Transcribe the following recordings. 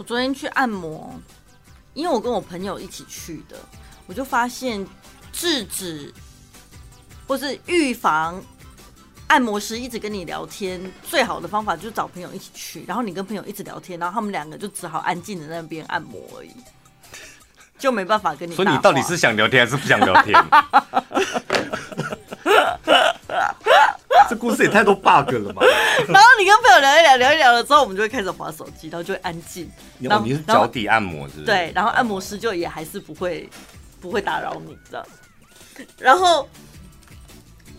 我昨天去按摩，因为我跟我朋友一起去的，我就发现制止或是预防按摩师一直跟你聊天，最好的方法就是找朋友一起去，然后你跟朋友一直聊天，然后他们两个就只好安静的那边按摩而已，就没办法跟你。所以你到底是想聊天还是不想聊天？这故事也太多 bug 了吧？然后你跟朋友聊一聊，聊一聊了之后，我们就会开始滑手机，然后就会安静。然后你是脚底按摩是不是？对，然后按摩师就也还是不会不会打扰你，知道？然后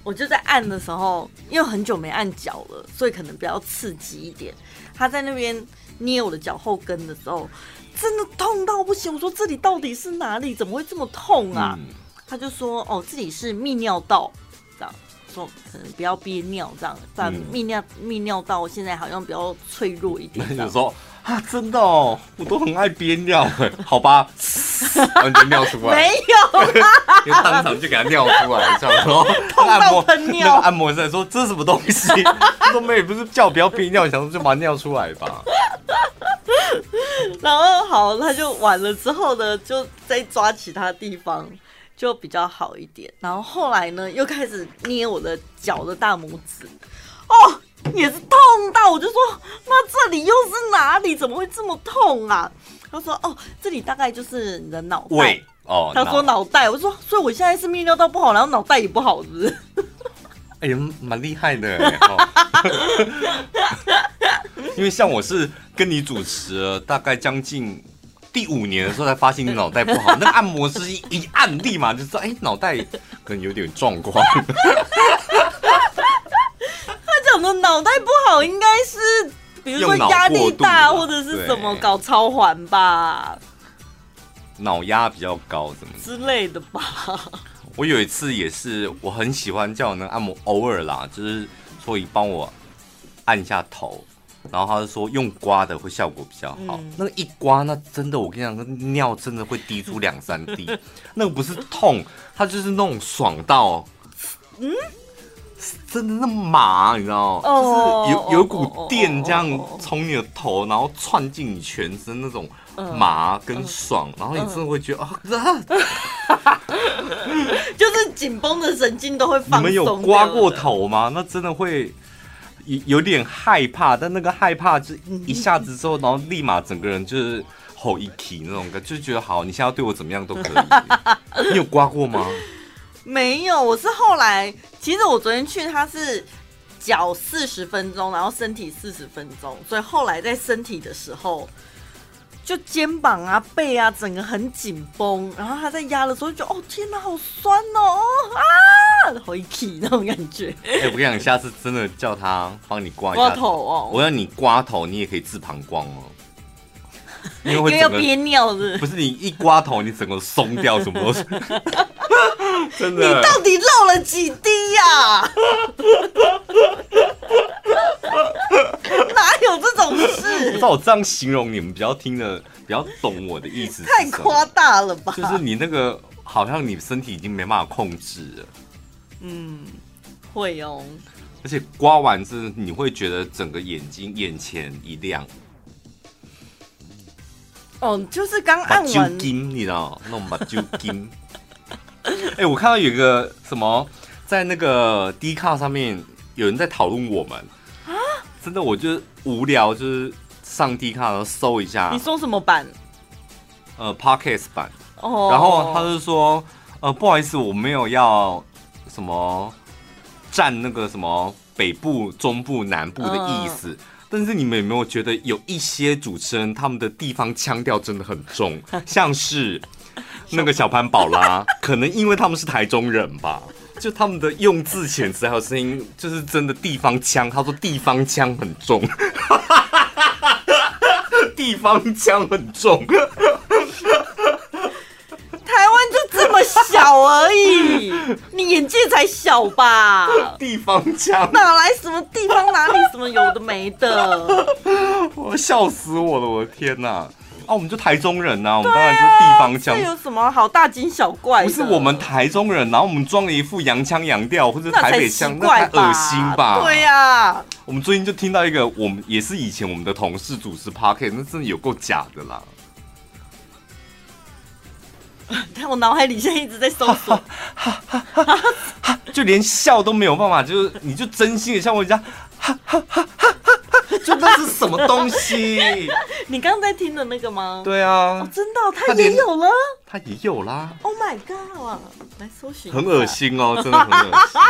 我就在按的时候，因为很久没按脚了，所以可能比较刺激一点。他在那边捏我的脚后跟的时候，真的痛到不行。我说这里到底是哪里？怎么会这么痛啊？嗯、他就说哦，这里是泌尿道。说可能不要憋尿这样，但泌尿泌尿道现在好像比较脆弱一点。有时候啊，真的哦，我都很爱憋尿，好吧，完全尿出来，没有，因为当场就给他尿出来，这样说 痛到喷尿。那个按摩师说这是什么东西？他说妹不是叫我不要憋尿，想说就把它尿出来吧。然后好，他就完了之后呢，就再抓其他地方。就比较好一点，然后后来呢，又开始捏我的脚的大拇指，哦，也是痛到，我就说，那这里又是哪里？怎么会这么痛啊？他说，哦，这里大概就是你的脑袋。哦，他说脑袋，我说，所以我现在是泌尿道不好，然后脑袋也不好，是不是？哎呀，蛮厉害的，因为像我是跟你主持了大概将近。第五年的时候才发现你脑袋不好，那个按摩师一一按，立马就知道，哎，脑袋可能有点状况。他讲的脑袋不好，应该是比如说压力大或者是什么搞超环吧，脑压比较高什么之类的吧。我有一次也是，我很喜欢叫那按摩，偶尔啦，就是所以帮我按一下头。然后他就说用刮的会效果比较好，嗯、那个一刮，那真的我跟你讲，那尿真的会滴出两三滴，那个不是痛，它就是那种爽到，嗯，真的那么麻，你知道吗？哦、就是有有一股电这样从你的头，然后窜进你全身那种麻跟爽，嗯、然后你真的会觉得啊，就是紧绷的神经都会放松。你们有刮过头吗？那真的会。有有点害怕，但那个害怕就一下子之后，然后立马整个人就是吼一气那种感觉，就是觉得好，你现在要对我怎么样都可以。你有刮过吗？没有，我是后来，其实我昨天去他是脚四十分钟，然后身体四十分钟，所以后来在身体的时候。就肩膀啊、背啊，整个很紧绷，然后他在压的时候就，就哦天哪，好酸哦啊，好一气那种感觉。哎、欸，我跟你讲，下次真的叫他帮你刮一下头哦。我要你刮头，你也可以治膀胱哦。因为会要憋尿是？不是你一刮头，你整个松掉什么东西？真的？你到底漏了几滴呀、啊？哪有这种事？照我这样形容，你们比较听得比较懂我的意思。太夸大了吧？就是你那个好像你身体已经没办法控制了。嗯，会哦。而且刮完之后，你会觉得整个眼睛眼前一亮。哦，就是刚按完，你知道那种把揪筋。哎，我看到有一个什么，在那个 D 卡上面有人在讨论我们啊。真的，我就无聊，就是上 D 卡然后搜一下。你搜什么版？呃，Podcast 版。哦。Oh. 然后他就说，呃，不好意思，我没有要什么占那个什么北部、中部、南部的意思。Uh. 但是你们有没有觉得有一些主持人他们的地方腔调真的很重，像是那个小潘宝拉，可能因为他们是台中人吧。就他们的用字遣词还有声音，就是真的地方腔。他说地方腔很重，地方腔很重。台湾就这么小而已，你眼界才小吧？地方腔哪来什么地方哪里什么有的没的？我笑死我了！我的天哪！啊，我们就台中人呐、啊，我们当然就是地方腔。这有什么好大惊小怪？不是我们台中人，然后我们装了一副洋腔洋调或者台北腔，那太恶心吧？对呀、啊，我们最近就听到一个，我们也是以前我们的同事主持 Podcast，那真的有够假的啦。但 我脑海里现在一直在搜索，就连笑都没有办法，就是你就真心的像我一下，就那是什么东西？你刚刚在听的那个吗？对啊，哦、真的，他也有了，他也有啦。Oh my god！来搜寻，很恶心哦，真的很恶心，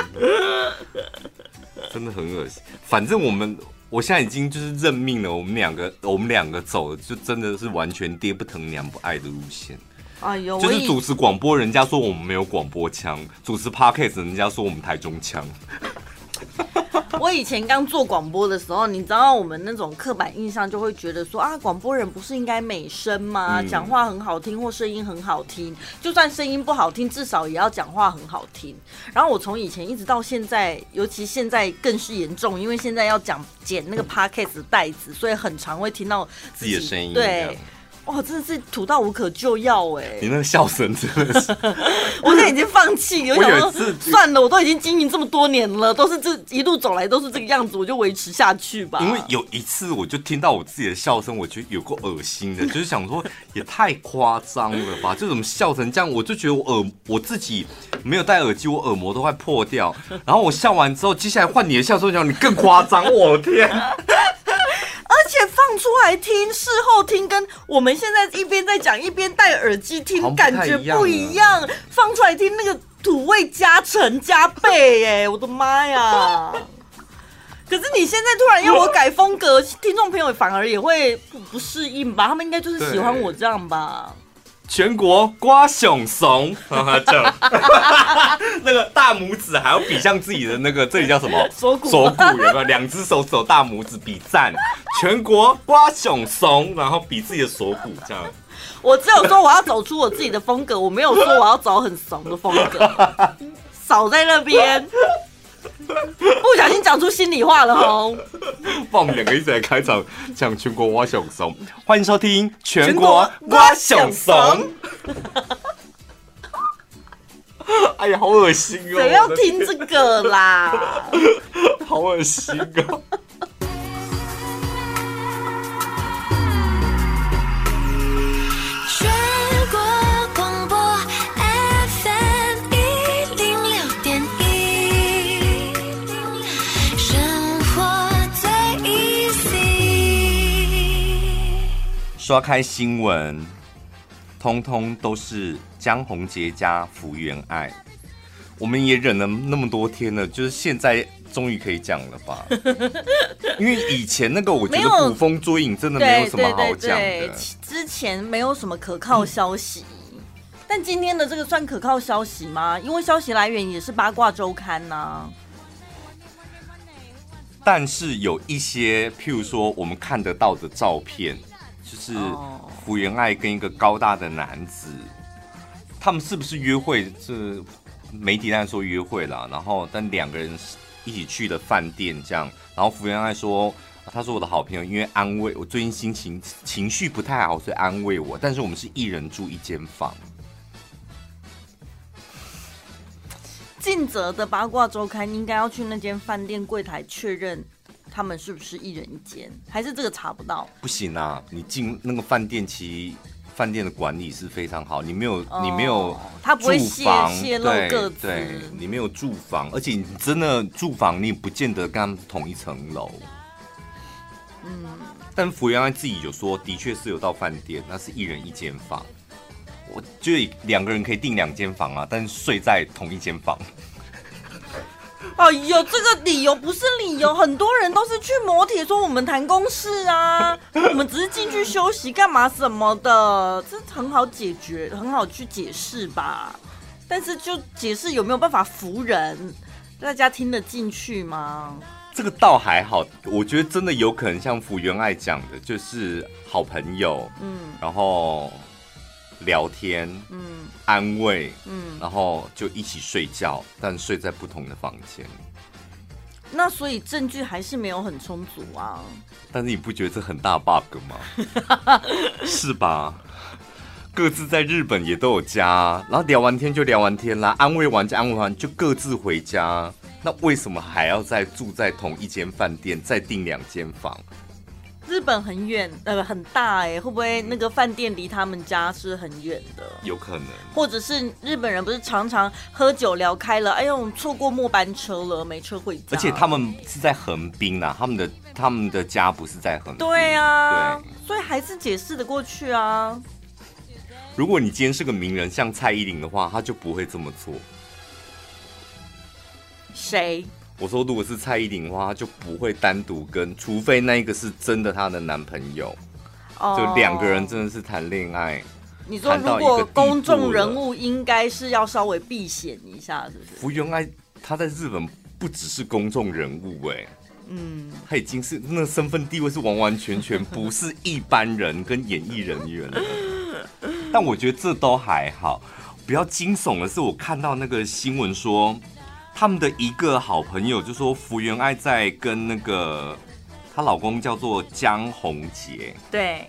真的很恶心。反正我们，我现在已经就是认命了，我们两个，我们两个走的就真的是完全爹不疼娘不爱的路线。哎呦，就是主持广播，人家说我们没有广播腔；主持 Podcast，人家说我们台中腔。我以前刚做广播的时候，你知道我们那种刻板印象就会觉得说啊，广播人不是应该美声吗？讲话很好听或声音很好听，就算声音不好听，至少也要讲话很好听。然后我从以前一直到现在，尤其现在更是严重，因为现在要讲剪那个 Podcast 的袋子，所以很常会听到自己，自己的声音。对。哇，真的是土到无可救药哎！你那个笑声真的是，我现在已经放弃。我想说，算了，我都已经经营这么多年了，都是这一路走来都是这个样子，我就维持下去吧。因为有一次，我就听到我自己的笑声，我觉得有够恶心的，就是想说也太夸张了吧？就怎么笑成这样？我就觉得我耳我自己没有戴耳机，我耳膜都快破掉。然后我笑完之后，接下来换你的笑声，讲你更夸张，我的天！放出来听，事后听跟我们现在一边在讲一边戴耳机听，感觉不一样。放出来听那个土味加成加倍，耶，我的妈呀！可是你现在突然要我改风格，听众朋友反而也会不不适应吧？他们应该就是喜欢我这样吧？全国瓜熊怂，那个大拇指还要比向自己的那个，这里叫什么？锁骨，锁骨有没有？两只手指大拇指比赞，全国瓜熊怂，然后比自己的锁骨这样。我只有说我要走出我自己的风格，我没有说我要走很怂的风格，少在那边。不小心讲出心里话了哦！放我们两个一起来开场，讲全国挖熊怂，欢迎收听全国挖熊怂。哎呀，好恶心哦！谁要听这个啦？好恶心哦！刷开新闻，通通都是江宏杰加福原爱。我们也忍了那么多天了，就是现在终于可以讲了吧？因为以前那个我觉得捕风捉影真的没有什么好讲的。之前没有什么可靠消息，但今天的这个算可靠消息吗？因为消息来源也是八卦周刊呐、啊。但是有一些，譬如说我们看得到的照片。就是福原爱跟一个高大的男子，他们是不是约会？是媒体在说约会了，然后但两个人一起去了饭店，这样。然后福原爱说：“他是我的好朋友，因为安慰我最近心情情绪不太好，所以安慰我。但是我们是一人住一间房。”尽责的八卦周刊应该要去那间饭店柜台确认。他们是不是一人一间？还是这个查不到？不行啊！你进那个饭店，其实饭店的管理是非常好。你没有，哦、你没有，他不会泄泄露个资。对，你没有住房，而且你真的住房，你也不见得跟他们同一层楼。嗯。但福原爱自己有说，的确是有到饭店，那是一人一间房。我觉得两个人可以订两间房啊，但是睡在同一间房。哎呦，这个理由不是理由，很多人都是去磨铁说我们谈公事啊，我们只是进去休息干嘛什么的，这很好解决，很好去解释吧。但是就解释有没有办法服人，大家听得进去吗？这个倒还好，我觉得真的有可能像福原爱讲的，就是好朋友，嗯，然后。聊天，嗯，安慰，嗯，然后就一起睡觉，但睡在不同的房间。那所以证据还是没有很充足啊。但是你不觉得这很大 bug 吗？是吧？各自在日本也都有家，然后聊完天就聊完天啦，安慰完就安慰完就各自回家。那为什么还要再住在同一间饭店，再订两间房？日本很远，呃，很大哎，会不会那个饭店离他们家是很远的？有可能，或者是日本人不是常常喝酒聊开了，哎呦，错过末班车了，没车回家。而且他们是在横滨啊，他们的他们的家不是在横滨。对啊，对，所以还是解释的过去啊。如果你今天是个名人，像蔡依林的话，他就不会这么做。谁？我说，如果是蔡依林的话，她就不会单独跟，除非那一个是真的她的男朋友，oh, 就两个人真的是谈恋爱。你说，如果公众人物应该是要稍微避险一下，是不是？福原爱她在日本不只是公众人物，哎，嗯，她已经是那身份地位是完完全全不是一般人跟演艺人员了。但我觉得这都还好，比较惊悚的是，我看到那个新闻说。他们的一个好朋友就说，福原爱在跟那个她老公叫做江宏杰，对，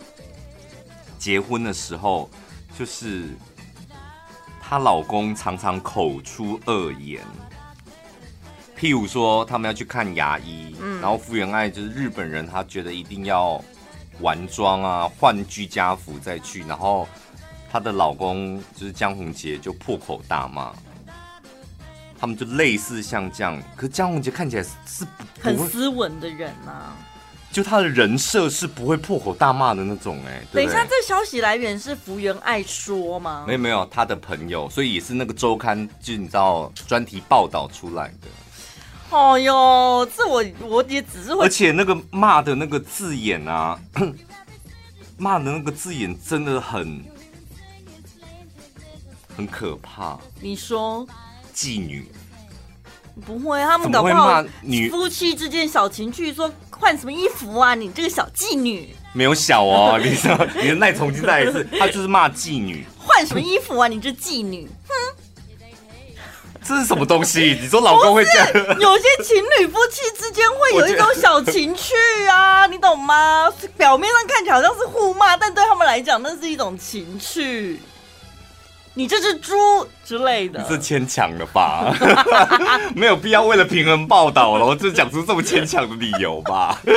结婚的时候，就是她老公常常口出恶言，譬如说他们要去看牙医，嗯，然后福原爱就是日本人，她觉得一定要完妆啊，换居家服再去，然后她的老公就是江宏杰就破口大骂。他们就类似像这样，可是江宏杰看起来是很斯文的人呐、啊，就他的人设是不会破口大骂的那种哎。等一下，这消息来源是福原爱说吗？没有没有，他的朋友，所以也是那个周刊，就你知道专题报道出来的。哦哟，这我我也只是会，而且那个骂的那个字眼啊，骂的那个字眼真的很很可怕。你说。妓女不会，他们搞不好女夫妻之间小情趣，说换什么衣服啊？你这个小妓女没有小哦，你说你的耐重新再一次，他就是骂妓女换什么衣服啊？你这妓女，哼，这是什么东西？你说老公会这样？有些情侣夫妻之间会有一种小情趣啊，你懂吗？表面上看起来好像是互骂，但对他们来讲，那是一种情趣。你这只猪之类的，你是牵强了吧？没有必要为了平衡报道了，我就讲出这么牵强的理由吧？不是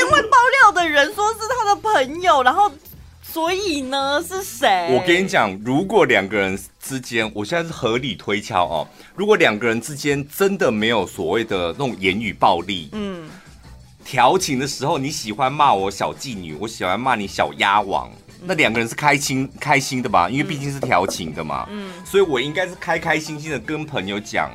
因为爆料的人说是他的朋友，然后所以呢是谁？我跟你讲，如果两个人之间，我现在是合理推敲哦，如果两个人之间真的没有所谓的那种言语暴力，嗯，调情的时候你喜欢骂我小妓女，我喜欢骂你小鸭王。那两个人是开心开心的吧？因为毕竟是调情的嘛，嗯，所以我应该是开开心心的跟朋友讲，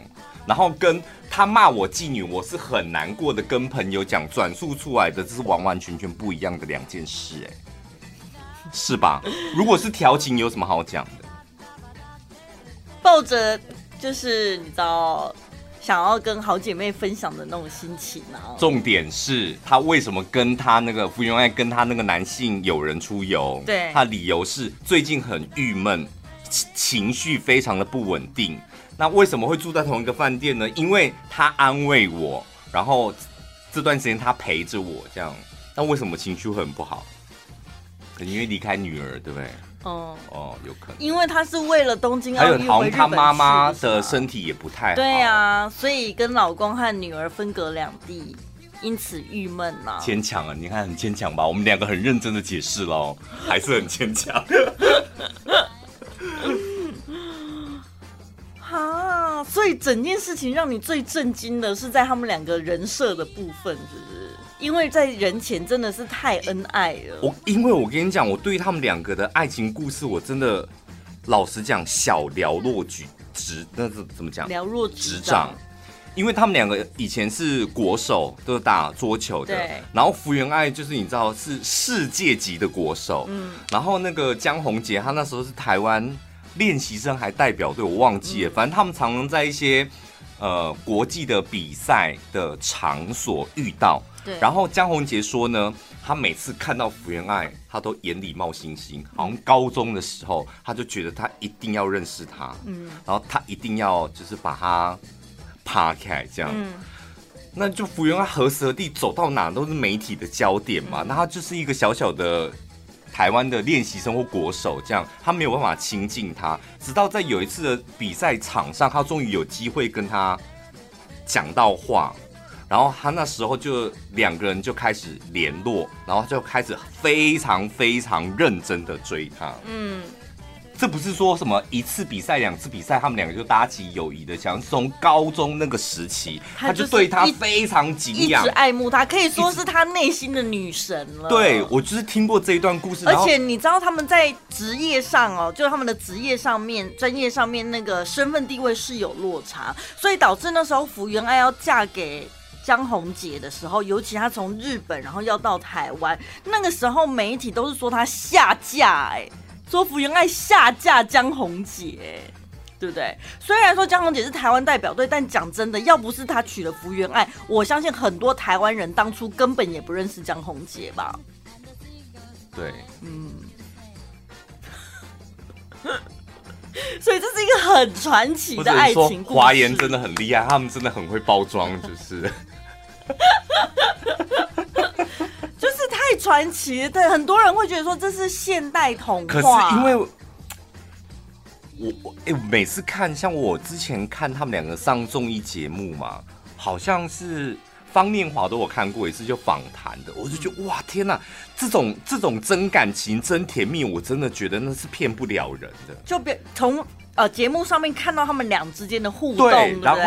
然后跟他骂我妓女，我是很难过的跟朋友讲，转述出来的这是完完全全不一样的两件事，哎，是吧？如果是调情，有什么好讲的？抱着就是你知道。想要跟好姐妹分享的那种心情啊！重点是她为什么跟她那个福原爱跟她那个男性友人出游？对，她理由是最近很郁闷，情绪非常的不稳定。那为什么会住在同一个饭店呢？因为他安慰我，然后这段时间他陪着我，这样。那为什么情绪很不好？可能因为离开女儿，对不对？哦哦，有可能，因为他是为了东京奥运回日本去，还有他妈妈的身体也不太好。对啊，所以跟老公和女儿分隔两地，因此郁闷呐。牵强啊，你看很牵强吧？我们两个很认真的解释喽，还是很牵强。哈，所以整件事情让你最震惊的是在他们两个人设的部分，是不是？因为在人前真的是太恩爱了。我因为我跟你讲，我对他们两个的爱情故事，我真的老实讲，小了若指指，那是怎么讲？了若指掌。因为他们两个以前是国手，都是打桌球的。对。然后福原爱就是你知道是世界级的国手。嗯。然后那个江宏杰，他那时候是台湾练习生，还代表队，我忘记了。嗯。反正他们常常在一些呃国际的比赛的场所遇到。然后江宏杰说呢，他每次看到福原爱，他都眼里冒星星。好像高中的时候，他就觉得他一定要认识他，嗯，然后他一定要就是把他扒开这样。嗯，那就福原爱何时何地走到哪都是媒体的焦点嘛。那他就是一个小小的台湾的练习生或国手，这样他没有办法亲近他。直到在有一次的比赛场上，他终于有机会跟他讲到话，然后他那时候就两个人就开始联络，然后就开始非常非常认真的追他。嗯。这不是说什么一次比赛、两次比赛，他们两个就搭起友谊的墙。从高中那个时期，他就对她非常敬仰，一直爱慕她，可以说是他内心的女神了。对，我就是听过这一段故事。而且你知道他们在职业上哦，就是他们的职业上面、专业上面那个身份地位是有落差，所以导致那时候福原爱要嫁给江宏杰的时候，尤其他从日本然后要到台湾，那个时候媒体都是说他下嫁哎。说福原爱下架江宏杰，对不对？虽然说江宏杰是台湾代表队，但讲真的，要不是他娶了福原爱，我相信很多台湾人当初根本也不认识江宏杰吧。对，嗯。所以这是一个很传奇的爱情故事。华研真的很厉害，他们真的很会包装，就是。就是太传奇，对很多人会觉得说这是现代童话。可是因为我我哎、欸，每次看像我之前看他们两个上综艺节目嘛，好像是方念华都有看过一次就访谈的，我就觉得哇天哪，这种这种真感情真甜蜜，我真的觉得那是骗不了人的。就别从呃节目上面看到他们俩之间的互动，对，然后。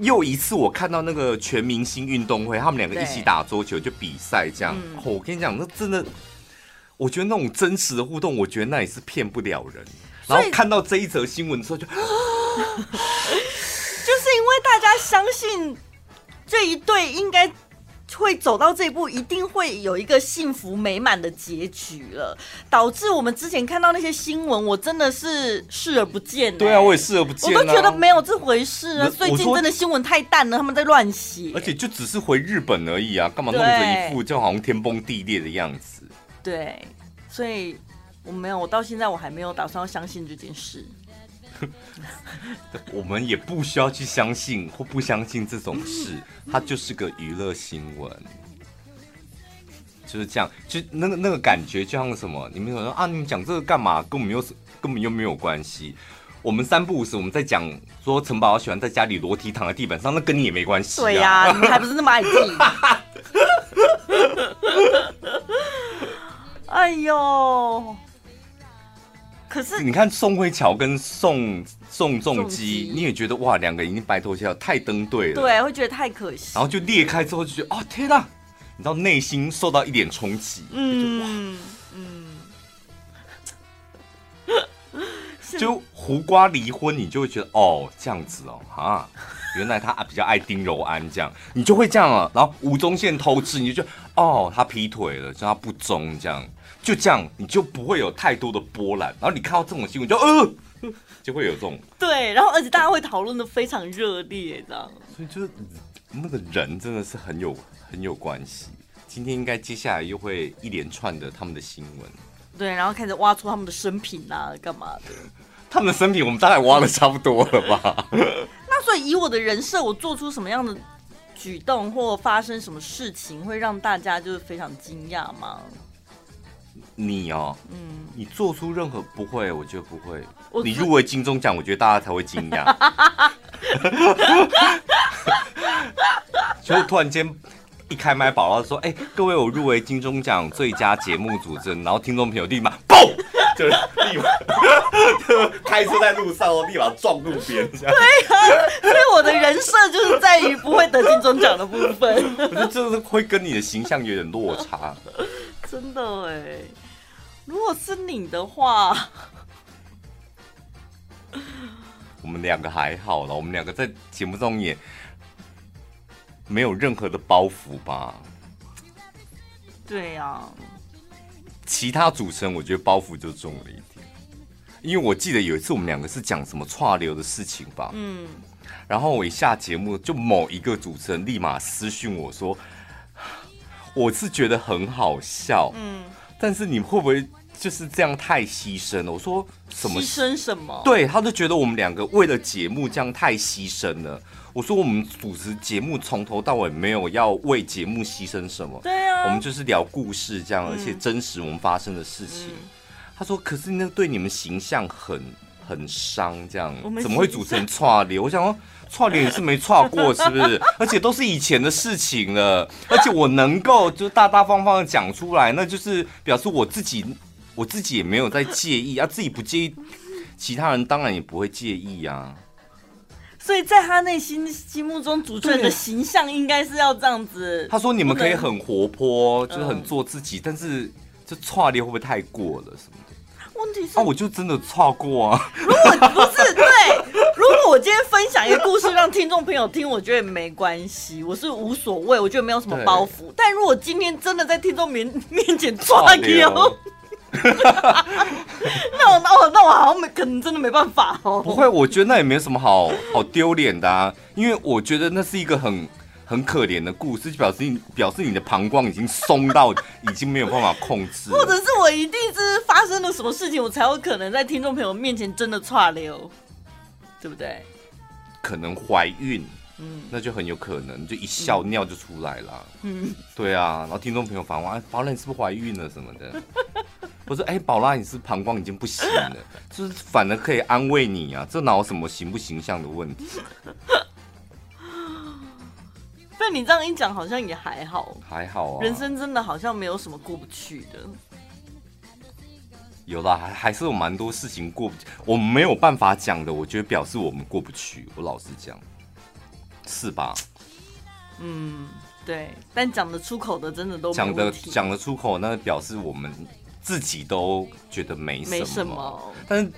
又一次，我看到那个全明星运动会，他们两个一起打桌球就比赛这样。我跟你讲，那真的，我觉得那种真实的互动，我觉得那也是骗不了人。然后看到这一则新闻之后就，就 就是因为大家相信这一对应该。会走到这一步，一定会有一个幸福美满的结局了。导致我们之前看到那些新闻，我真的是视而不见、欸。对啊，我也视而不见、啊，我都觉得没有这回事啊。最近真的新闻太淡了，他们在乱写。而且就只是回日本而已啊，干嘛弄着一副就好像天崩地裂的样子？对，所以我没有，我到现在我还没有打算要相信这件事。我们也不需要去相信或不相信这种事，它就是个娱乐新闻，就是这样，就那个那个感觉，就像什么？你们有说啊，你们讲这个干嘛？跟我们又是根本又没有关系。我们三不五时我们在讲说陈宝喜欢在家里裸体躺在地板上，那跟你也没关系、啊。对呀、啊，你还不是那么爱自己。哎呦！可是你看宋慧乔跟宋宋仲基，你也觉得哇，两个已经白头偕老，太登对了。对，会觉得太可惜。然后就裂开之后就觉得啊、哦，天哪！你知道内心受到一点冲击，嗯嗯，就胡瓜离婚，你就会觉得哦，这样子哦，哈，原来他比较爱丁柔安这样，你就会这样了。然后吴宗宪偷吃，你就觉得哦，他劈腿了，叫他不忠这样。就这样，你就不会有太多的波澜。然后你看到这种新闻，就呃，就会有这种对。然后而且大家会讨论的非常热烈，这样。所以就是那个人真的是很有很有关系。今天应该接下来又会一连串的他们的新闻。对，然后开始挖出他们的生平啊，干嘛的？他们的生平我们大概挖的差不多了吧？那所以以我的人设，我做出什么样的举动或发生什么事情，会让大家就是非常惊讶吗？你哦，嗯，你做出任何不会，我觉得不会。你入围金钟奖，我觉得大家才会惊讶。就突然间一开麦，宝宝说：“哎、欸，各位，我入围金钟奖最佳节目主持人。”然后听众朋友立马嘣，就立马就开车在路上，我立马撞路边。对啊，所以我的人设就是在于不会得金钟奖的部分。我觉得就是会跟你的形象有点落差。真的哎。如果是你的话，我们两个还好了。我们两个在节目中也没有任何的包袱吧？对呀、啊。其他主持人我觉得包袱就重了一点，因为我记得有一次我们两个是讲什么串流的事情吧？嗯。然后我一下节目，就某一个主持人立马私讯我说：“ 我是觉得很好笑。”嗯。但是你会不会就是这样太牺牲了？我说什么牺牲什么？对，他就觉得我们两个为了节目这样太牺牲了。我说我们主持节目从头到尾没有要为节目牺牲什么，对啊，我们就是聊故事这样，而且真实我们发生的事情。嗯、他说，可是那对你们形象很很伤，这样怎么会组成串联？我想说串联也是没串过，是不是？而且都是以前的事情了，而且我能够就大大方方的讲出来，那就是表示我自己我自己也没有在介意啊，自己不介意，其他人当然也不会介意啊。所以在他内心心目中，主持人的形象应该是要这样子。他说你们可以很活泼，就是很做自己，但是这串联会不会太过了什么的？问题是啊，我就真的错过啊！如果不是对，如果我今天分享一个故事让听众朋友听，我觉得没关系，我是无所谓，我觉得没有什么包袱。但如果今天真的在听众面 面前抓流，那我那我那我好像没可能真的没办法哦。不会，我觉得那也没什么好好丢脸的啊，因为我觉得那是一个很。很可怜的故事，就表示你表示你的膀胱已经松到已经没有办法控制，或者是我一定是发生了什么事情，我才有可能在听众朋友面前真的岔流，对不对？可能怀孕，嗯，那就很有可能，就一笑尿就出来了，嗯，对啊，然后听众朋友反问，哎宝拉你是不是怀孕了什么的？我说，哎，宝拉你是膀胱已经不行了，就是反而可以安慰你啊，这哪有什么形不形象的问题？但你这样一讲，好像也还好，还好啊。人生真的好像没有什么过不去的。有啦，还还是有蛮多事情过不去，我们没有办法讲的，我觉得表示我们过不去。我老实讲，是吧？嗯，对。但讲得出口的，真的都讲得讲得出口，那表示我们自己都觉得没什么。没什么。但是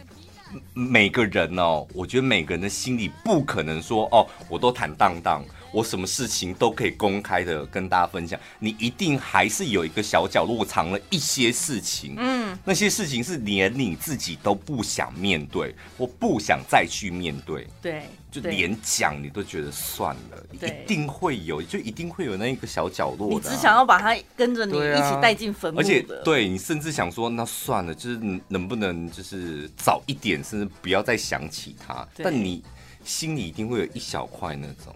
每个人哦，我觉得每个人的心里不可能说哦，我都坦荡荡。我什么事情都可以公开的跟大家分享，你一定还是有一个小角落藏了一些事情，嗯，那些事情是连你自己都不想面对，我不想再去面对，对，就连讲你都觉得算了，一定会有，就一定会有那一个小角落的，啊，你只想要把它跟着你一起带进坟墓的，而且对你甚至想说，那算了，就是能不能就是早一点，甚至不要再想起它，但你心里一定会有一小块那种。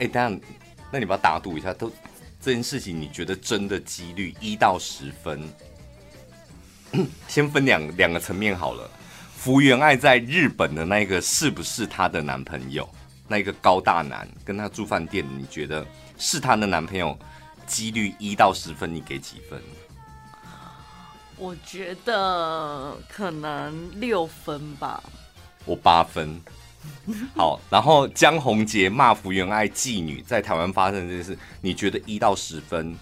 哎，等下，那你把它打赌一下，都这件事情，你觉得真的几率一到十分？先分两两个层面好了。福原爱在日本的那个是不是她的男朋友？那个高大男跟她住饭店，你觉得是她的男朋友？几率一到十分，你给几分？我觉得可能六分吧。我八分。好，然后江宏杰骂福原爱妓女，在台湾发生这件事，你觉得一到十分？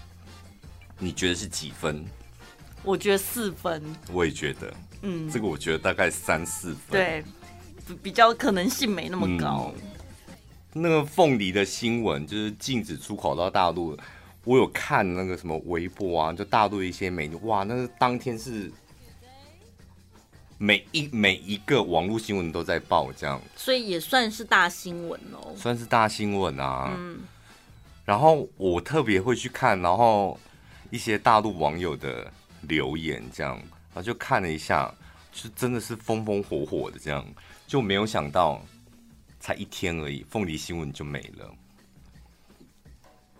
你觉得是几分？我觉得四分。我也觉得，嗯，这个我觉得大概三四分。对，比较可能性没那么高。嗯，那个凤梨的新闻就是禁止出口到大陆，我有看那个什么微博啊，就大陆一些美女，哇，那个当天是。每一每一个网络新闻都在报这样，所以也算是大新闻哦，算是大新闻啊。嗯，然后我特别会去看，然后一些大陆网友的留言这样，然后就看了一下，就真的是风风火火的这样，就没有想到才一天而已，凤梨新闻就没了，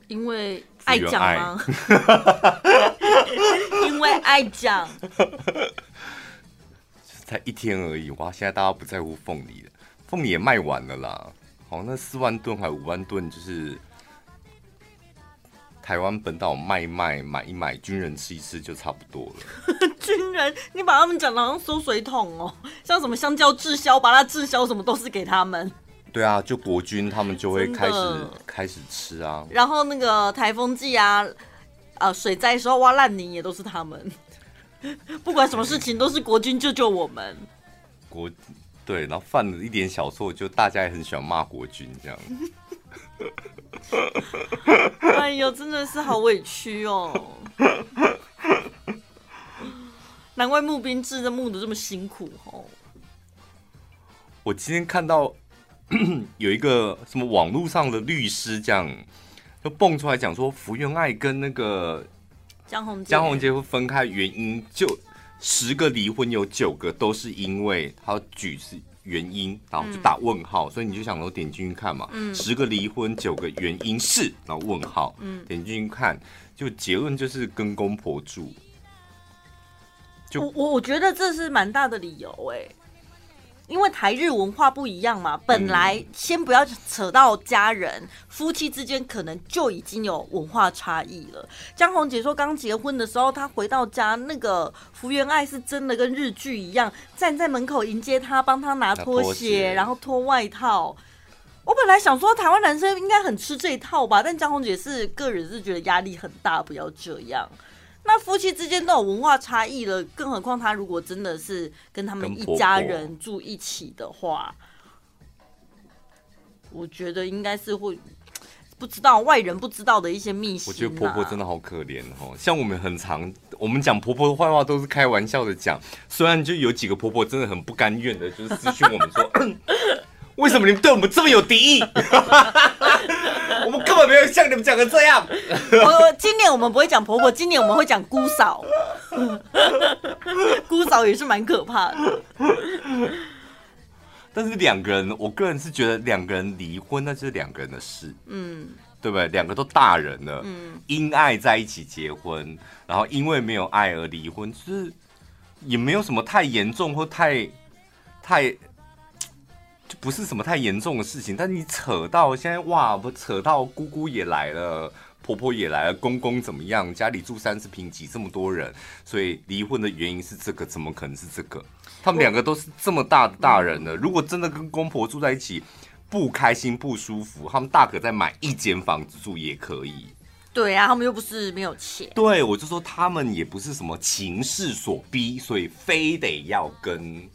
因为爱讲吗？因为爱讲。才一天而已哇！现在大家不在乎凤梨了，凤梨也卖完了啦。好，那四万吨还有五万吨，就是台湾本岛卖一卖，买一买，军人吃一吃就差不多了。军人，你把他们讲的好像收水桶哦，像什么香蕉滞销，把它滞销什么都是给他们。对啊，就国军他们就会开始开始吃啊。然后那个台风季啊，呃，水灾时候挖烂泥也都是他们。不管什么事情都是国军救救我们。国对，然后犯了一点小错，就大家也很喜欢骂国军这样。哎呦，真的是好委屈哦！难怪募兵制的募的这么辛苦哦。我今天看到 有一个什么网络上的律师这样，就蹦出来讲说，福原爱跟那个。江宏江宏杰会分开原因，就十个离婚有九个都是因为他举是原因，然后就打问号，嗯、所以你就想说点进去看嘛，嗯、十个离婚九个原因是，然后问号，嗯、点进去看，就结论就是跟公婆住。就我我我觉得这是蛮大的理由哎、欸，因为台日文化不一样嘛，本来先不要扯到家人，夫妻之间可能就已经有文化差异了。江宏杰说，刚结婚的时候，他回到家，那个福原爱是真的跟日剧一样，站在门口迎接他，帮他拿拖鞋，然后脱外套。我本来想说，台湾男生应该很吃这一套吧，但江宏杰是个人是觉得压力很大，不要这样。那夫妻之间都有文化差异了，更何况他如果真的是跟他们一家人住一起的话，我觉得应该是会不知道外人不知道的一些秘辛。我觉得婆婆真的好可怜哦，像我们很常我们讲婆婆的坏话都是开玩笑的讲，虽然就有几个婆婆真的很不甘愿的，就是私讯我们说，为什么你们对我们这么有敌意？我们根本没有像你们讲的这样。我今年我们不会讲婆婆，今年我们会讲姑嫂。姑嫂也是蛮可怕的。但是两个人，我个人是觉得两个人离婚那就是两个人的事，嗯，对不对？两个都大人了，嗯，因爱在一起结婚，然后因为没有爱而离婚，就是也没有什么太严重或太太。就不是什么太严重的事情，但你扯到现在哇，不扯到姑姑也来了，婆婆也来了，公公怎么样？家里住三十平，挤这么多人，所以离婚的原因是这个，怎么可能是这个？他们两个都是这么大的大人了，如果真的跟公婆住在一起不开心不舒服，他们大可再买一间房子住也可以。对啊，他们又不是没有钱。对，我就说他们也不是什么情势所逼，所以非得要跟。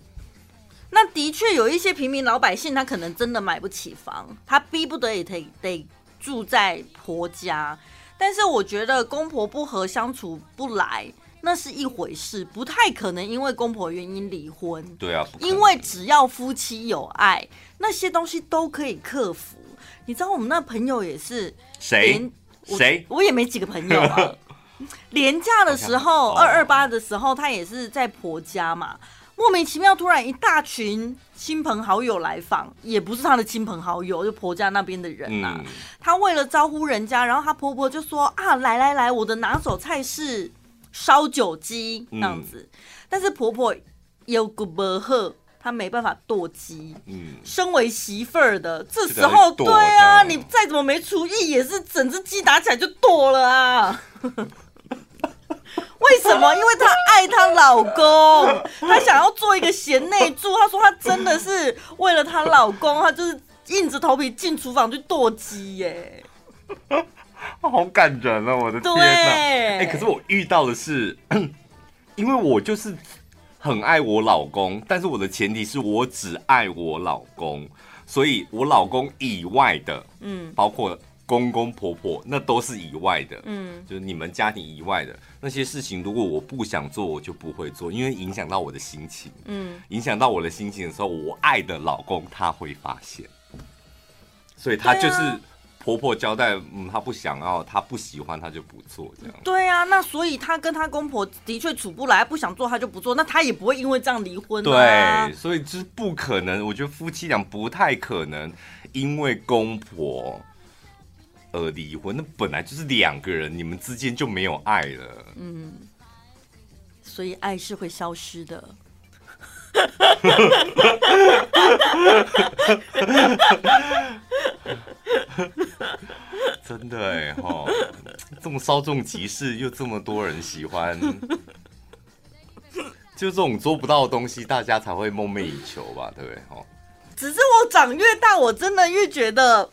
那的确有一些平民老百姓，他可能真的买不起房，他逼不得已得得住在婆家。但是我觉得公婆不和相处不来，那是一回事，不太可能因为公婆原因离婚。对啊，因为只要夫妻有爱，那些东西都可以克服。你知道我们那朋友也是谁？谁？我也没几个朋友啊。连假的时候，二二八的时候，他也是在婆家嘛。莫名其妙，突然一大群亲朋好友来访，也不是他的亲朋好友，就婆家那边的人呐、啊。嗯、他为了招呼人家，然后他婆婆就说：“啊，来来来，我的拿手菜是烧酒鸡这样子。嗯”但是婆婆有个不喝，她没办法剁鸡。嗯，身为媳妇儿的，这时候对啊，你再怎么没厨艺，也是整只鸡打起来就剁了啊。为什么？因为她爱她老公，她想要做一个贤内助。她说她真的是为了她老公，她就是硬着头皮进厨房去剁鸡耶，好感人啊！我的天哪！哎、欸，可是我遇到的是，因为我就是很爱我老公，但是我的前提是我只爱我老公，所以我老公以外的，嗯，包括。公公婆婆那都是以外的，嗯，就是你们家庭以外的那些事情，如果我不想做，我就不会做，因为影响到我的心情，嗯，影响到我的心情的时候，我爱的老公他会发现，所以他就是婆婆交代，嗯，他不想要，他不喜欢，他就不做这样。对啊，那所以他跟他公婆的确处不来，不想做他就不做，那他也不会因为这样离婚啊。对，所以就是不可能，我觉得夫妻俩不太可能因为公婆。而离婚，那本来就是两个人，你们之间就没有爱了。嗯，所以爱是会消失的。真的哎哈，这么稍纵即逝，又这么多人喜欢，就这种做不到的东西，大家才会梦寐以求吧？对不对？哈，只是我长越大，我真的越觉得。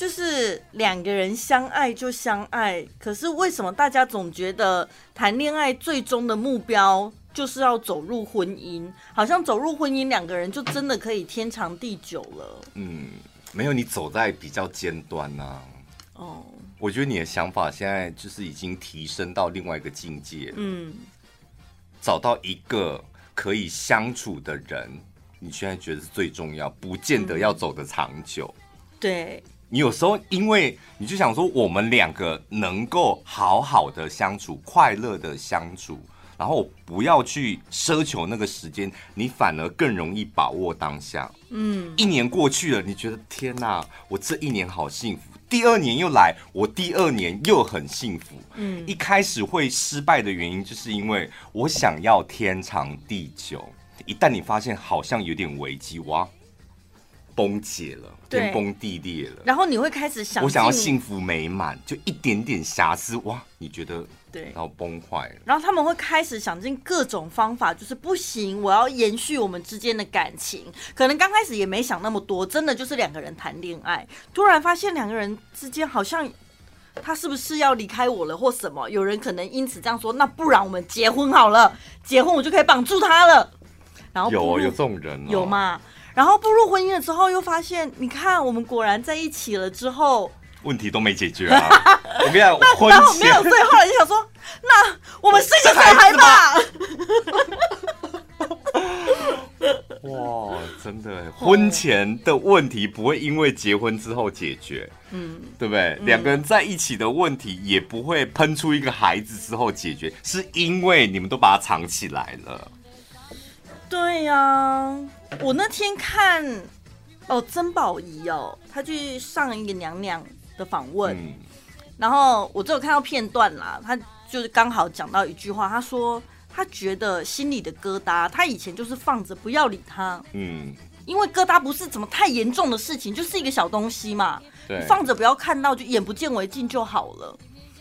就是两个人相爱就相爱，可是为什么大家总觉得谈恋爱最终的目标就是要走入婚姻？好像走入婚姻，两个人就真的可以天长地久了。嗯，没有，你走在比较尖端呐。哦，我觉得你的想法现在就是已经提升到另外一个境界。嗯，找到一个可以相处的人，你现在觉得是最重要，不见得要走得长久。嗯，对。你有时候，因为你就想说，我们两个能够好好的相处，快乐的相处，然后不要去奢求那个时间，你反而更容易把握当下。嗯，一年过去了，你觉得天哪，我这一年好幸福。第二年又来，我第二年又很幸福。嗯，一开始会失败的原因，就是因为我想要天长地久。一旦你发现好像有点危机，哇，崩解了，天崩地裂了，然后你会开始想，我想要幸福美满，就一点点瑕疵，哇，你觉得？对，然后崩坏了，然后他们会开始想尽各种方法，就是不行，我要延续我们之间的感情。可能刚开始也没想那么多，真的就是两个人谈恋爱，突然发现两个人之间好像他是不是要离开我了，或什么？有人可能因此这样说，那不然我们结婚好了，结婚我就可以绑住他了。然后有有这种人、哦、有吗？然后步入婚姻了之后，又发现，你看我们果然在一起了之后。问题都没解决啊！我跟你讲，那然后没有，所以后来就想说，那我们生个小孩吧。哇，真的，婚前的问题不会因为结婚之后解决，嗯，对不对？两、嗯、个人在一起的问题也不会喷出一个孩子之后解决，是因为你们都把它藏起来了。对呀、啊，我那天看哦，曾宝仪哦，她去上一个娘娘。的访问，然后我只有看到片段啦，她就是刚好讲到一句话，她说她觉得心里的疙瘩，她以前就是放着不要理他，嗯，因为疙瘩不是怎么太严重的事情，就是一个小东西嘛，对，放着不要看到，就眼不见为净就好了。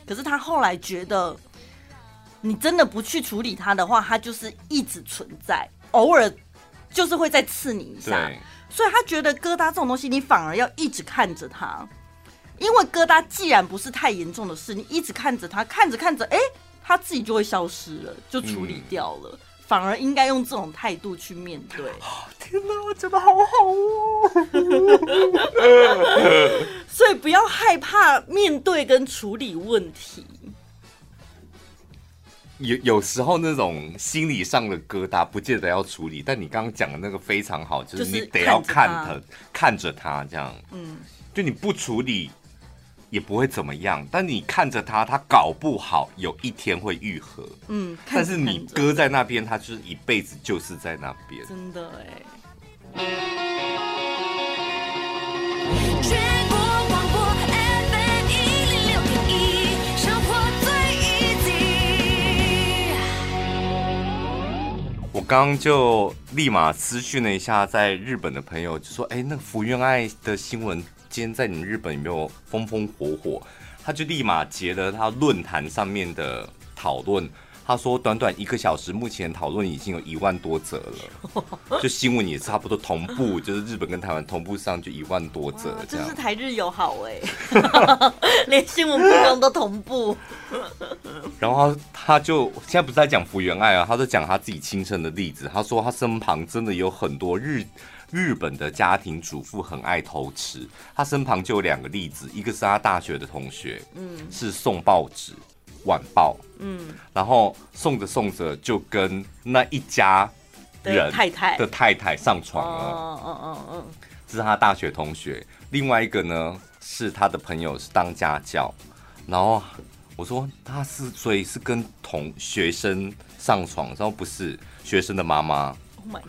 可是她后来觉得，你真的不去处理它的话，它就是一直存在，偶尔就是会再刺你一下，所以他觉得疙瘩这种东西，你反而要一直看着它。因为疙瘩既然不是太严重的事，你一直看着它，看着看着，哎，它自己就会消失了，就处理掉了。嗯、反而应该用这种态度去面对。哦、天哪，我觉得好好哦。所以不要害怕面对跟处理问题。有有时候那种心理上的疙瘩，不见得要处理。但你刚刚讲的那个非常好，就是你得要看他，看着他这样。嗯，就你不处理。也不会怎么样，但你看着他，他搞不好有一天会愈合。嗯，但是你搁在那边，他就是一辈子就是在那边。真的哎。全刚就立马私讯了一下在日本的朋友，就说：“哎，那福原爱的新闻。”今天在你们日本有没有风风火火？他就立马截了他论坛上面的讨论。他说，短短一个小时，目前讨论已经有一万多则了。就新闻也差不多同步，就是日本跟台湾同步上就一万多则。这是台日友好哎，连新闻都同步。然后他，他就现在不是在讲福原爱啊，他在讲他自己亲身的例子。他说他身旁真的有很多日。日本的家庭主妇很爱偷吃，他身旁就有两个例子，一个是他大学的同学，嗯，是送报纸晚报，嗯，然后送着送着就跟那一家人太太。的太太上床了，嗯嗯嗯嗯，这是他大学同学。另外一个呢是他的朋友是当家教，然后我说他是所以是跟同学生上床，然后不是学生的妈妈。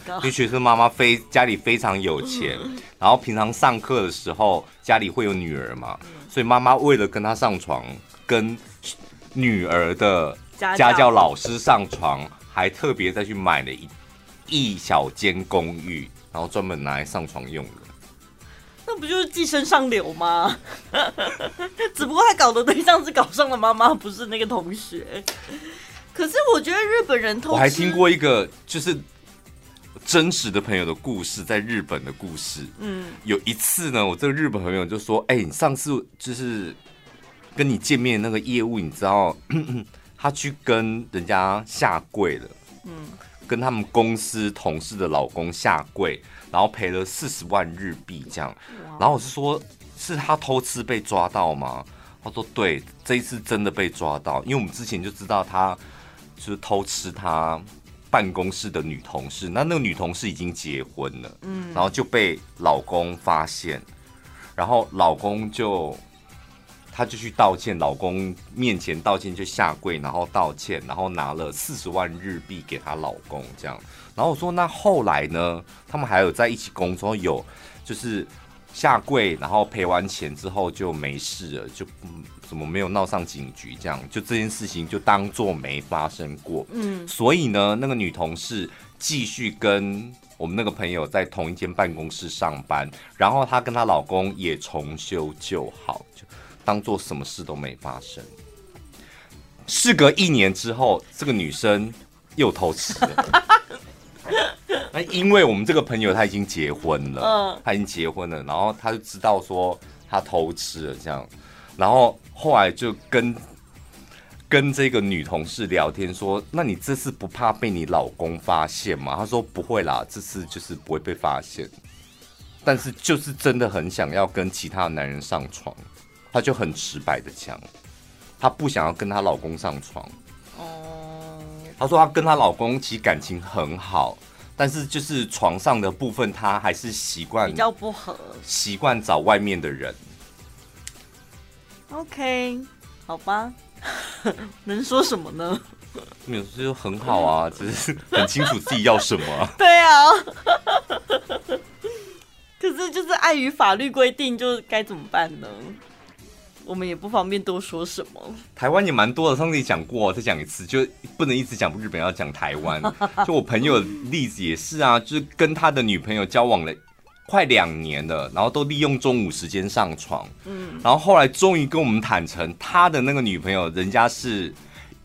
因为学生妈妈非家里非常有钱，然后平常上课的时候家里会有女儿嘛，所以妈妈为了跟她上床，跟女儿的家教老师上床，还特别再去买了一一小间公寓，然后专门拿来上床用的。那不就是寄生上流吗？只不过他搞的对象是搞上了妈妈，不是那个同学。可是我觉得日本人偷，我还听过一个就是。真实的朋友的故事，在日本的故事。嗯，有一次呢，我这个日本朋友就说：“哎、欸，你上次就是跟你见面那个业务，你知道 他去跟人家下跪了。嗯，跟他们公司同事的老公下跪，然后赔了四十万日币这样。然后我是说，是他偷吃被抓到吗？他说对，这一次真的被抓到，因为我们之前就知道他就是偷吃他。”办公室的女同事，那那个女同事已经结婚了，嗯，然后就被老公发现，然后老公就，他就去道歉，老公面前道歉，就下跪，然后道歉，然后拿了四十万日币给她老公，这样，然后我说那后来呢？他们还有在一起工作，有就是下跪，然后赔完钱之后就没事了，就嗯，怎么没有闹上警局？这样就这件事情就当做没发生过。嗯，所以呢，那个女同事继续跟我们那个朋友在同一间办公室上班，然后她跟她老公也重修旧好，就当做什么事都没发生。事隔一年之后，这个女生又偷吃了。那因为我们这个朋友他已经结婚了，嗯，他已经结婚了，然后他就知道说他偷吃了这样，然后后来就跟跟这个女同事聊天说，那你这次不怕被你老公发现吗？他说不会啦，这次就是不会被发现，但是就是真的很想要跟其他男人上床，他就很直白的讲，她不想要跟她老公上床。哦，她说她跟她老公其实感情很好。但是就是床上的部分，她还是习惯比较不合，习惯找外面的人。OK，好吧，能说什么呢？没有，就很好啊，只是很清楚自己要什么啊。对啊，可是就是碍于法律规定，就该怎么办呢？我们也不方便多说什么。台湾也蛮多的，上次也讲过，再讲一次，就不能一直讲日本，要讲台湾。就我朋友的例子也是啊，就是跟他的女朋友交往了快两年了，然后都利用中午时间上床。嗯，然后后来终于跟我们坦诚，他的那个女朋友人家是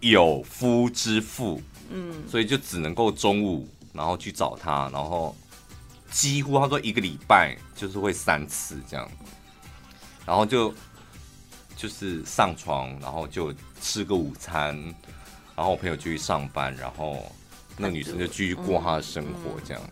有夫之妇，嗯，所以就只能够中午然后去找他，然后几乎他说一个礼拜就是会三次这样，然后就。就是上床，然后就吃个午餐，然后我朋友就去上班，然后那女生就继续过她的生活，这样。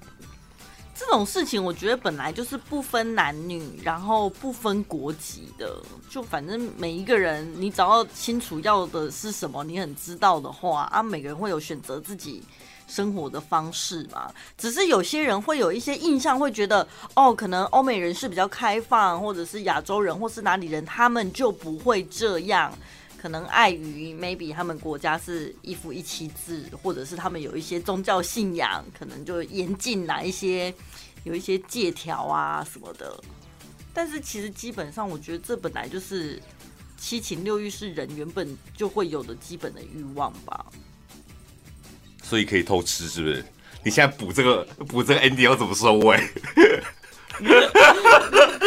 这种事情我觉得本来就是不分男女，然后不分国籍的，就反正每一个人，你只要清楚要的是什么，你很知道的话啊，每个人会有选择自己生活的方式嘛，只是有些人会有一些印象，会觉得哦，可能欧美人是比较开放，或者是亚洲人，或是哪里人，他们就不会这样。可能碍于 maybe 他们国家是一夫一妻制，或者是他们有一些宗教信仰，可能就严禁哪一些，有一些借条啊什么的。但是其实基本上，我觉得这本来就是七情六欲是人原本就会有的基本的欲望吧。所以可以偷吃是不是？你现在补这个补这个 ending 要怎么收尾？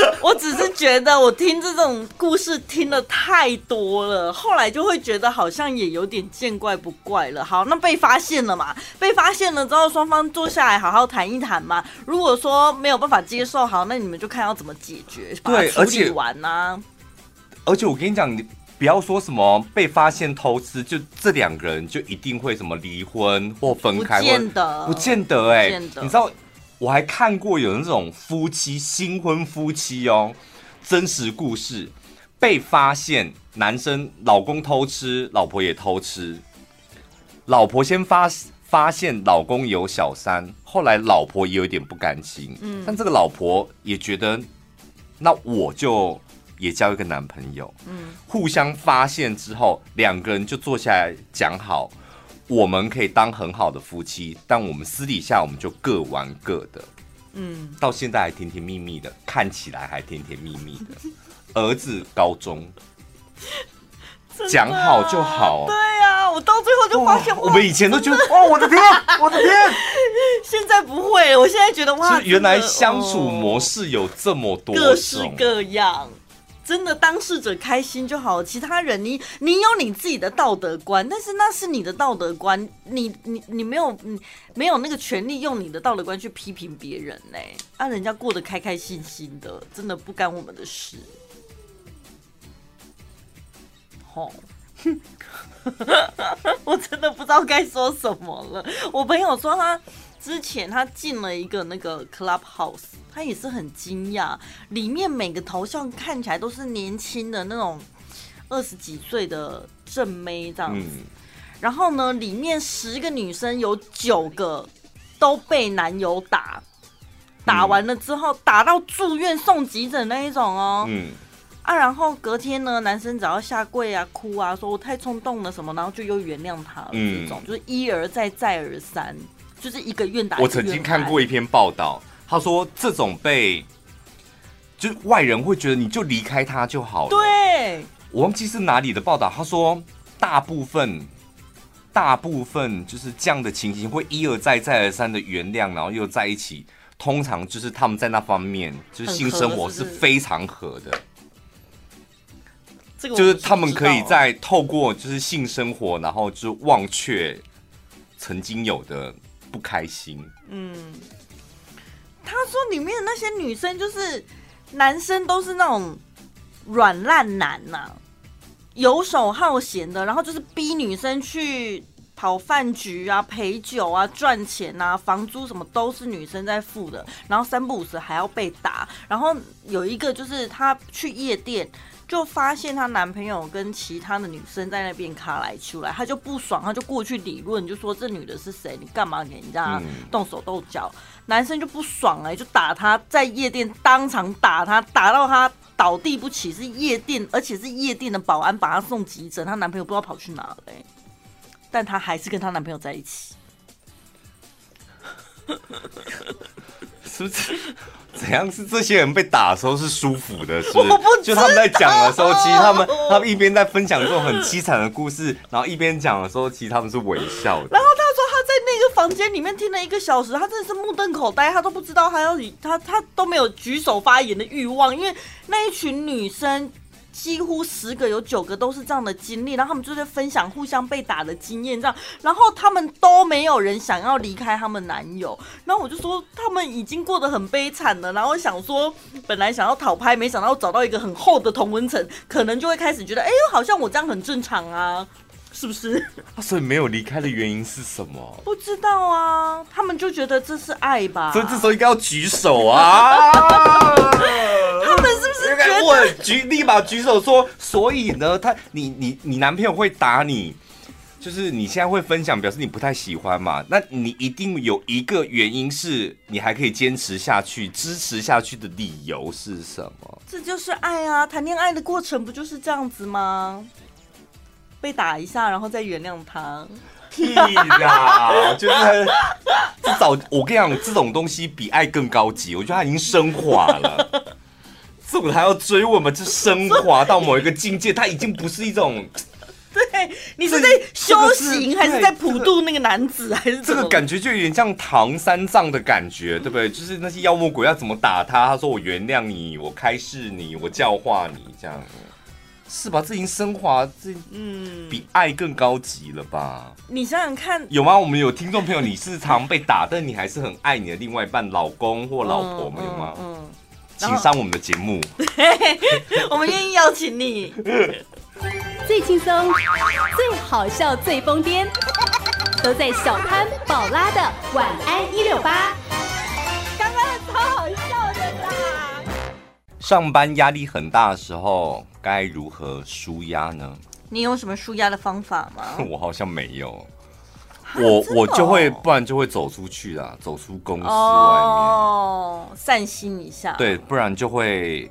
我只是觉得我听这种故事听的太多了，后来就会觉得好像也有点见怪不怪了。好，那被发现了嘛？被发现了之后，双方坐下来好好谈一谈嘛。如果说没有办法接受，好，那你们就看要怎么解决，把它处理完呢、啊？而且我跟你讲，你。不要说什么被发现偷吃，就这两个人就一定会什么离婚或分开，不见得，不见得哎、欸。你知道，我还看过有那种夫妻新婚夫妻哦，真实故事，被发现男生老公偷吃，老婆也偷吃，老婆先发发现老公有小三，后来老婆也有点不甘心，嗯，但这个老婆也觉得，那我就。也交一个男朋友，嗯，互相发现之后，两个人就坐下来讲好，我们可以当很好的夫妻，但我们私底下我们就各玩各的，嗯，到现在还甜甜蜜蜜的，看起来还甜甜蜜蜜的。儿子高中，讲好就好，对呀，我到最后就发现，我们以前都觉得，哇，我的天，我的天，现在不会，我现在觉得哇，原来相处模式有这么多，各式各样。真的当事者开心就好，其他人你你有你自己的道德观，但是那是你的道德观，你你你没有你没有那个权利用你的道德观去批评别人呢？啊，人家过得开开心心的，真的不干我们的事。吼，我真的不知道该说什么了。我朋友说他之前他进了一个那个 Clubhouse。他也是很惊讶，里面每个头像看起来都是年轻的那种二十几岁的正妹这样子。嗯、然后呢，里面十个女生有九个都被男友打，打完了之后、嗯、打到住院送急诊那一种哦。嗯。啊，然后隔天呢，男生只要下跪啊、哭啊，说我太冲动了什么，然后就又原谅他了。嗯。这种就是一而再、再而三，就是一个愿打。我曾经看过一篇报道。他说：“这种被就外人会觉得你就离开他就好了。对，我忘记是哪里的报道，他说大部分大部分就是这样的情形会一而再再而三的原谅，然后又在一起。通常就是他们在那方面就是性生活是非常合的，这个就是他们可以在透过就是性生活，然后就忘却曾经有的不开心。嗯，他说里面的那些女生就是男生都是那种软烂男呐、游手好闲的，然后就是逼女生去。跑饭局啊，陪酒啊，赚钱啊，房租什么都是女生在付的，然后三不五时还要被打。然后有一个就是他去夜店，就发现她男朋友跟其他的女生在那边卡来出来，她就不爽，她就过去理论，就说这女的是谁？你干嘛给人家动手动脚？嗯、男生就不爽哎、欸，就打她，在夜店当场打她，打到她倒地不起。是夜店，而且是夜店的保安把她送急诊，她男朋友不知道跑去哪了、欸。但她还是跟她男朋友在一起，是不是？怎样？是这些人被打的时候是舒服的，是就他们在讲的时候，其实他们他们一边在分享这种很凄惨的故事，然后一边讲的时候，其实他们是微笑的。然后他说他在那个房间里面听了一个小时，他真的是目瞪口呆，他都不知道他要他他都没有举手发言的欲望，因为那一群女生。几乎十个有九个都是这样的经历，然后他们就在分享互相被打的经验，这样，然后他们都没有人想要离开他们男友，然后我就说他们已经过得很悲惨了，然后想说本来想要讨拍，没想到找到一个很厚的同温层，可能就会开始觉得，哎呦，好像我这样很正常啊。是不是？所以没有离开的原因是什么？不知道啊，他们就觉得这是爱吧。所以这时候应该要举手啊！他们是不是觉得我举立马举手说？所以呢，他你你你男朋友会打你，就是你现在会分享，表示你不太喜欢嘛？那你一定有一个原因是你还可以坚持下去、支持下去的理由是什么？这就是爱啊！谈恋爱的过程不就是这样子吗？被打一下，然后再原谅他，屁啦！就是至少我跟你讲，这种东西比爱更高级。我觉得他已经升华了，这种还要追我们？就升华到某一个境界，他已经不是一种。对，你是在修行还是在普渡那个男子，还是这个感觉就有点像唐三藏的感觉，对不对？就是那些妖魔鬼要怎么打他，他说我原谅你，我开示你，我教化你，这样。是吧？这已经升华，这嗯，比爱更高级了吧？你想想看，有吗？我们有听众朋友，你是常被打，但你还是很爱你的另外一半，老公或老婆，没有吗？嗯，嗯，请上我们的节目，我们愿意邀请你。最轻松、最好笑、最疯癫，都在小潘宝拉的晚安一六八。上班压力很大的时候。该如何舒压呢？你有什么舒压的方法吗？我好像没有，我我就会，不然就会走出去啦，走出公司外面，哦，散心一下。对，不然就会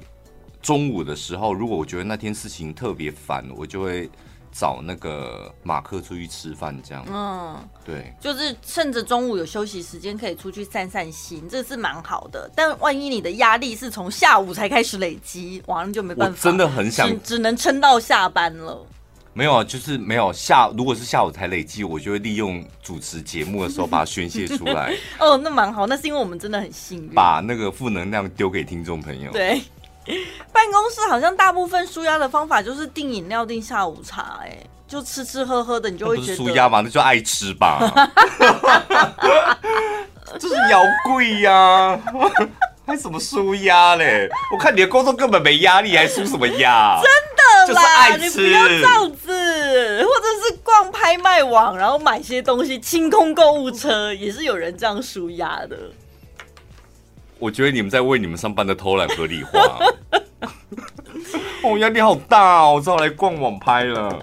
中午的时候，如果我觉得那天事情特别烦，我就会。找那个马克出去吃饭，这样。嗯，对，就是趁着中午有休息时间，可以出去散散心，这是蛮好的。但万一你的压力是从下午才开始累积，晚上就没办法。真的很想，只，只能撑到下班了。没有啊，就是没有下。如果是下午才累积，我就会利用主持节目的时候把它宣泄出来。哦，那蛮好，那是因为我们真的很幸运，把那个负能量丢给听众朋友。对。办公室好像大部分舒压的方法就是订饮料、订下午茶，哎，就吃吃喝喝的，你就会觉得舒压嘛，那就爱吃吧。这是妖贵呀，还什么舒压嘞？我看你的工作根本没压力，还舒什么压？真的啦，就是爱吃，你不要这样子，或者是逛拍卖网，然后买些东西，清空购物车，也是有人这样舒压的。我觉得你们在为你们上班的偷懒合理化。哦，压力好大哦，我只好来逛网拍了。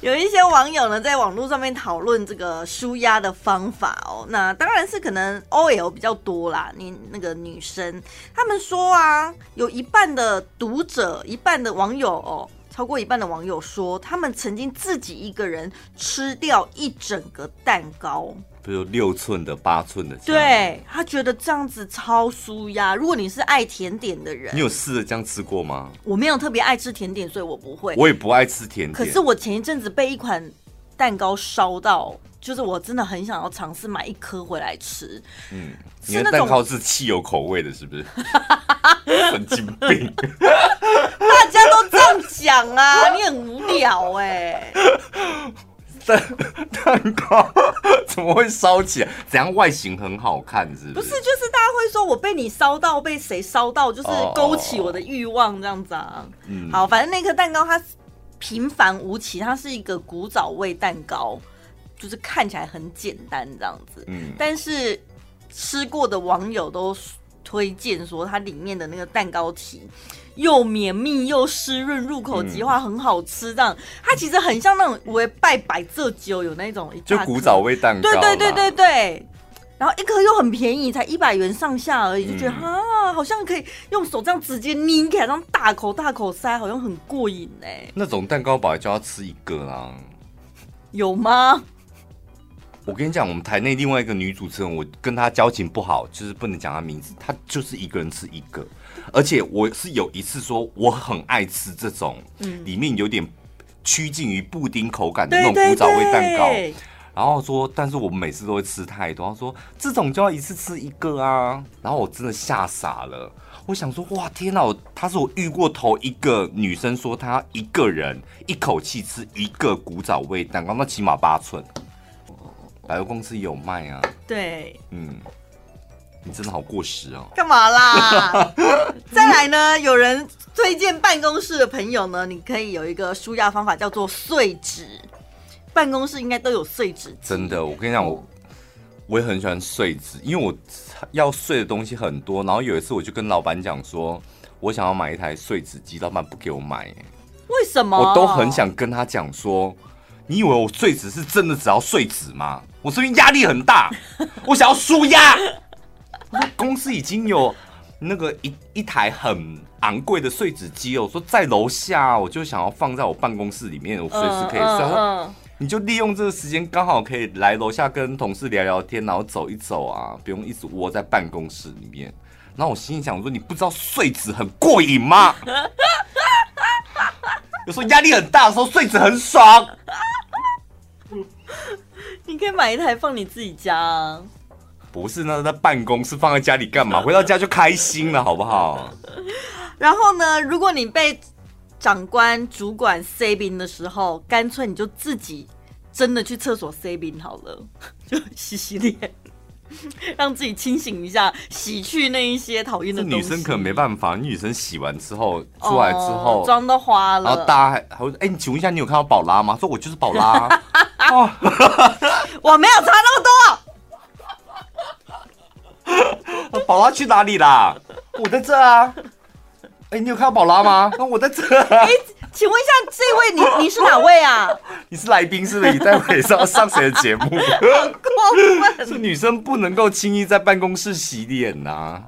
有一些网友呢，在网络上面讨论这个舒压的方法哦。那当然是可能 OL 比较多啦。你那个女生，他们说啊，有一半的读者，一半的网友哦，超过一半的网友说，他们曾经自己一个人吃掉一整个蛋糕，比如六寸的、八寸的。对，他觉得这样子超舒压。如果你是爱甜点的人，你有试着这样吃过吗？我没有特别爱吃甜点，所以我不会。我也不爱吃甜点。可是我前一阵子被一款蛋糕烧到，就是我真的很想要尝试买一颗回来吃。嗯，你的蛋糕是汽油口味的，是不是？神经病。大家都讲啊，你很无聊哎、欸。蛋蛋糕怎么会烧起来？怎样外形很好看是不是？不是，就是大家会说我被你烧到，被谁烧到，就是勾起我的欲望这样子啊。嗯，好，反正那颗蛋糕它平凡无奇，它是一个古早味蛋糕，就是看起来很简单这样子。嗯，但是吃过的网友都推荐说，它里面的那个蛋糕体。又绵密又湿润，入口即化，很好吃。这样，它其实很像那种我拜百蔗酒有那种，就古早味蛋糕。对对对对对。然后一颗又很便宜，才一百元上下而已，就觉得啊，好像可以用手这样直接拧开，这样大口大口塞，好像很过瘾哎。那种蛋糕本来就要吃一个啦。有吗？我跟你讲，我们台内另外一个女主持人，我跟她交情不好，就是不能讲她名字。她就是一个人吃一个。而且我是有一次说我很爱吃这种，里面有点趋近于布丁口感的那种古早味蛋糕，然后说，但是我每次都会吃太多。他说这种就要一次吃一个啊，然后我真的吓傻了。我想说哇天哪，他是我遇过头一个女生说她一个人一口气吃一个古早味蛋糕，那起码八寸，百货公司有卖啊。对，嗯。你真的好过时哦！干嘛啦？再来呢？有人推荐办公室的朋友呢，你可以有一个舒压方法，叫做碎纸。办公室应该都有碎纸。真的，我跟你讲，我我也很喜欢碎纸，因为我要碎的东西很多。然后有一次，我就跟老板讲说，我想要买一台碎纸机，老板不给我买。为什么？我都很想跟他讲说，你以为我碎纸是真的只要碎纸吗？我这边压力很大，我想要舒压。公司已经有那个一一台很昂贵的碎纸机哦，我说在楼下，我就想要放在我办公室里面，我随时可以睡。Uh, uh, uh. 你就利用这个时间，刚好可以来楼下跟同事聊聊天，然后走一走啊，不用一直窝在办公室里面。然后我心里想说，你不知道碎纸很过瘾吗？有时候压力很大的时候，碎纸很爽。你可以买一台放你自己家啊。不是，那在办公室放在家里干嘛？回到家就开心了，好不好？然后呢，如果你被长官、主管塞宾的时候，干脆你就自己真的去厕所塞宾好了，就洗洗脸，让自己清醒一下，洗去那一些讨厌的东西。女生可能没办法，女生洗完之后出来之后妆、哦、都花了，然后大家还还会哎，你请问一下，你有看到宝拉吗？说我就是宝拉，哦、我没有擦那么多。宝拉去哪里啦？我在这啊！哎、欸，你有看到宝拉吗？那我在这、啊。哎、欸，请问一下，这位你 你是哪位啊？你是来宾是不是？你待会是要上谁的节目？很过分！是女生不能够轻易在办公室洗脸呐、啊，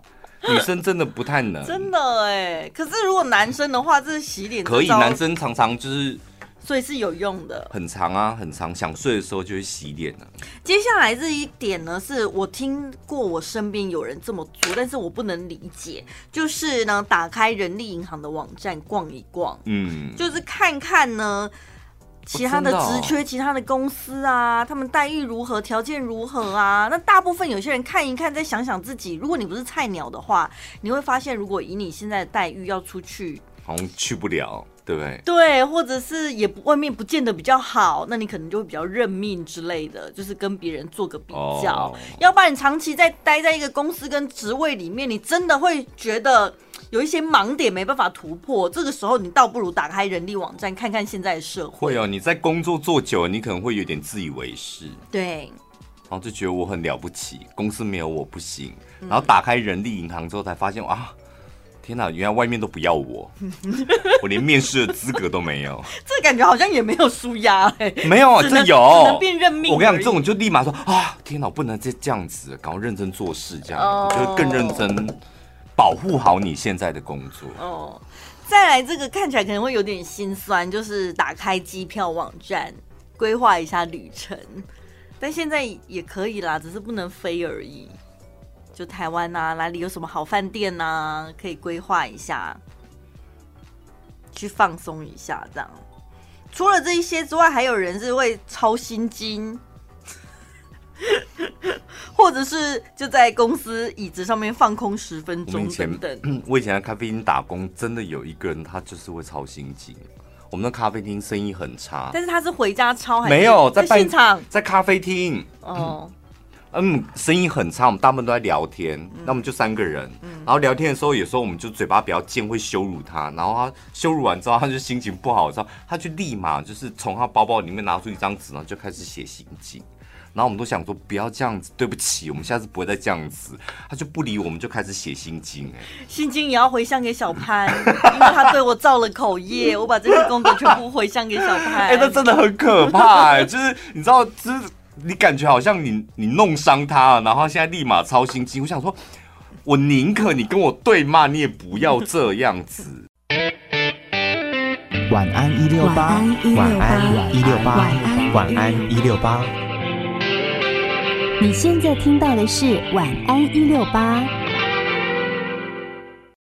女生真的不太能。真的哎，可是如果男生的话，这是洗脸可以，男生常常就是。所以是有用的，很长啊，很长。想睡的时候就会洗脸了。接下来这一点呢，是我听过我身边有人这么做，但是我不能理解。就是呢，打开人力银行的网站逛一逛，嗯，就是看看呢其他的职缺、其他的公司啊，他们待遇如何、条件如何啊。那大部分有些人看一看，再想想自己，如果你不是菜鸟的话，你会发现，如果以你现在的待遇要出去，好像去不了。对不对？对，或者是也不外面不见得比较好，那你可能就会比较认命之类的，就是跟别人做个比较。Oh. 要不然你长期在待在一个公司跟职位里面，你真的会觉得有一些盲点没办法突破。这个时候，你倒不如打开人力网站看看现在的社会。会哦，你在工作做久了，你可能会有点自以为是。对，然后就觉得我很了不起，公司没有我不行。然后打开人力银行之后，才发现啊。天哪！原来外面都不要我，我连面试的资格都没有。这感觉好像也没有舒压哎。没有啊，这有。只能变认命。我跟你讲，这种就立马说啊！天哪，我不能再这样子，赶快认真做事，这样，就更认真保护好你现在的工作。哦。再来这个看起来可能会有点心酸，就是打开机票网站规划一下旅程，但现在也可以啦，只是不能飞而已。就台湾啊，哪里有什么好饭店啊，可以规划一下，去放松一下这样。除了这一些之外，还有人是会抄心经。或者是就在公司椅子上面放空十分钟等等。我以前在咖啡厅打工，真的有一个人，他就是会抄心经。我们的咖啡厅生意很差，但是他是回家抄还是没有在现场？在咖啡厅哦，嗯，生意很差。我们大部分都在聊天，那我们就三个人，然后聊天的时候，有时候我们就嘴巴比较贱，会羞辱他。然后他羞辱完之后，他就心情不好的时候，他就立马就是从他包包里面拿出一张纸，然后就开始写心经。然后我们都想说不要这样子，对不起，我们下次不会再这样子。他就不理我们，就开始写心经。哎，心经也要回向给小潘，因为他对我造了口业，我把这些功德全部回向给小潘。哎，那真的很可怕，哎，就是你知道，就是你感觉好像你你弄伤他了，然后现在立马操心机。我想说，我宁可你跟我对骂，你也不要这样子。晚安一六八，晚安一六八，晚安一六八。你现在听到的是晚安一六八。